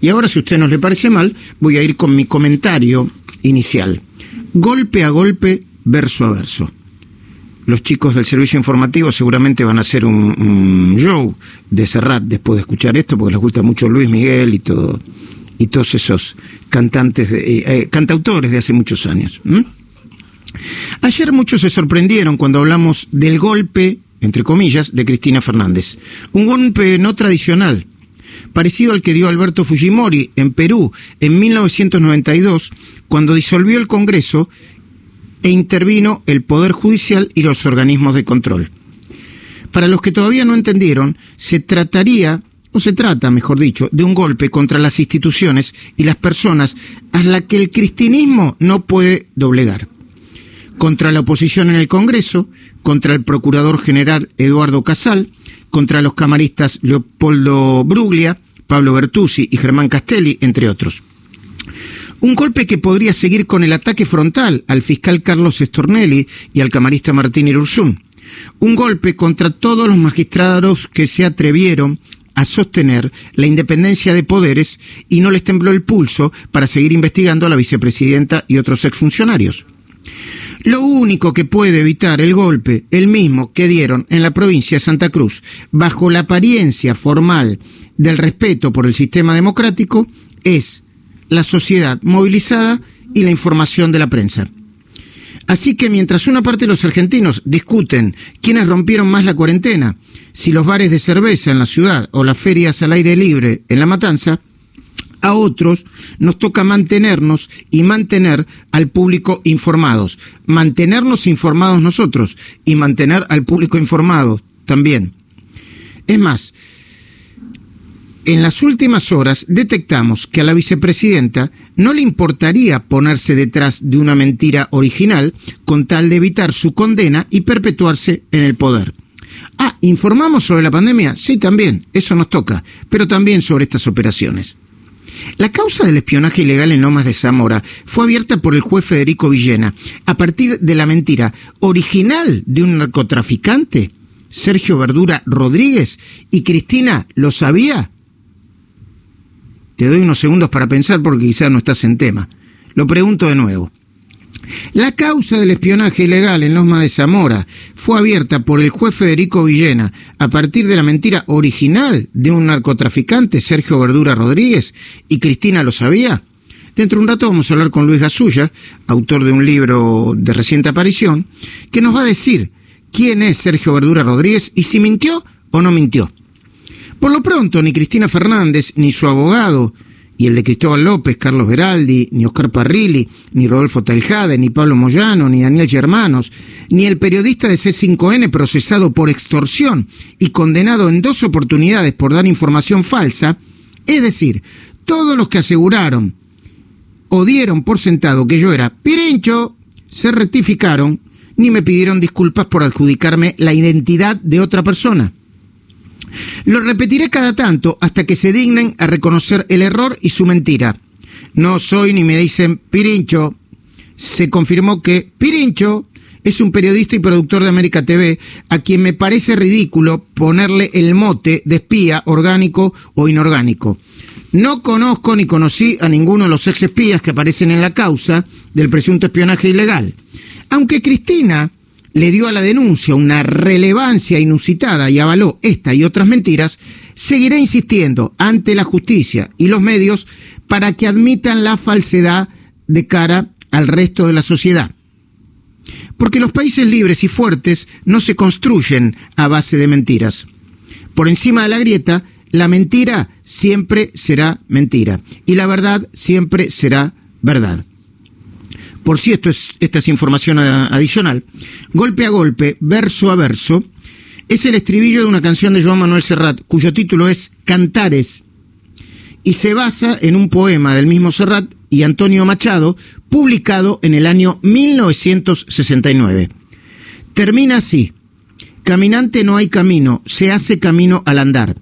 Y ahora, si a usted no le parece mal, voy a ir con mi comentario inicial. Golpe a golpe, verso a verso. Los chicos del servicio informativo seguramente van a hacer un, show de Serrat después de escuchar esto, porque les gusta mucho Luis Miguel y todo y todos esos cantantes, de, eh, eh, cantautores de hace muchos años. Ayer muchos se sorprendieron cuando hablamos del golpe, entre comillas, de Cristina Fernández. Un golpe no tradicional, parecido al que dio Alberto Fujimori en Perú en 1992, cuando disolvió el Congreso e intervino el Poder Judicial y los organismos de control. Para los que todavía no entendieron, se trataría, o se trata, mejor dicho, de un golpe contra las instituciones y las personas a las que el cristianismo no puede doblegar contra la oposición en el Congreso, contra el Procurador General Eduardo Casal, contra los camaristas Leopoldo Bruglia, Pablo Bertuzzi y Germán Castelli, entre otros. Un golpe que podría seguir con el ataque frontal al fiscal Carlos Estornelli y al camarista Martín Irurzún. Un golpe contra todos los magistrados que se atrevieron a sostener la independencia de poderes y no les tembló el pulso para seguir investigando a la vicepresidenta y otros exfuncionarios. Lo único que puede evitar el golpe, el mismo que dieron en la provincia de Santa Cruz, bajo la apariencia formal del respeto por el sistema democrático, es la sociedad movilizada y la información de la prensa. Así que mientras una parte de los argentinos discuten quiénes rompieron más la cuarentena, si los bares de cerveza en la ciudad o las ferias al aire libre en la matanza, a otros nos toca mantenernos y mantener al público informados. Mantenernos informados nosotros y mantener al público informado también. Es más, en las últimas horas detectamos que a la vicepresidenta no le importaría ponerse detrás de una mentira original con tal de evitar su condena y perpetuarse en el poder. Ah, ¿informamos sobre la pandemia? Sí, también, eso nos toca, pero también sobre estas operaciones. La causa del espionaje ilegal en Lomas de Zamora fue abierta por el juez Federico Villena a partir de la mentira original de un narcotraficante, Sergio Verdura Rodríguez, y Cristina lo sabía. Te doy unos segundos para pensar porque quizás no estás en tema. Lo pregunto de nuevo. La causa del espionaje ilegal en Loma de Zamora fue abierta por el juez Federico Villena a partir de la mentira original de un narcotraficante, Sergio Verdura Rodríguez, y Cristina lo sabía. Dentro de un rato vamos a hablar con Luis Gasulla, autor de un libro de reciente aparición, que nos va a decir quién es Sergio Verdura Rodríguez y si mintió o no mintió. Por lo pronto, ni Cristina Fernández, ni su abogado, y el de Cristóbal López, Carlos Veraldi, ni Oscar Parrilli, ni Rodolfo Taljade, ni Pablo Moyano, ni Daniel Germanos, ni el periodista de C5N procesado por extorsión y condenado en dos oportunidades por dar información falsa, es decir, todos los que aseguraron o dieron por sentado que yo era Pirincho, se rectificaron ni me pidieron disculpas por adjudicarme la identidad de otra persona. Lo repetiré cada tanto hasta que se dignen a reconocer el error y su mentira. No soy ni me dicen Pirincho. Se confirmó que Pirincho es un periodista y productor de América TV a quien me parece ridículo ponerle el mote de espía orgánico o inorgánico. No conozco ni conocí a ninguno de los ex espías que aparecen en la causa del presunto espionaje ilegal. Aunque Cristina le dio a la denuncia una relevancia inusitada y avaló esta y otras mentiras, seguirá insistiendo ante la justicia y los medios para que admitan la falsedad de cara al resto de la sociedad. Porque los países libres y fuertes no se construyen a base de mentiras. Por encima de la grieta, la mentira siempre será mentira y la verdad siempre será verdad por si esto es, esta es información adicional, golpe a golpe, verso a verso, es el estribillo de una canción de Joan Manuel Serrat, cuyo título es Cantares, y se basa en un poema del mismo Serrat y Antonio Machado, publicado en el año 1969. Termina así, Caminante no hay camino, se hace camino al andar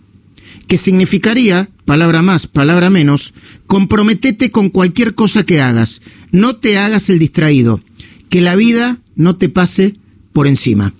que significaría, palabra más, palabra menos, comprometete con cualquier cosa que hagas, no te hagas el distraído, que la vida no te pase por encima.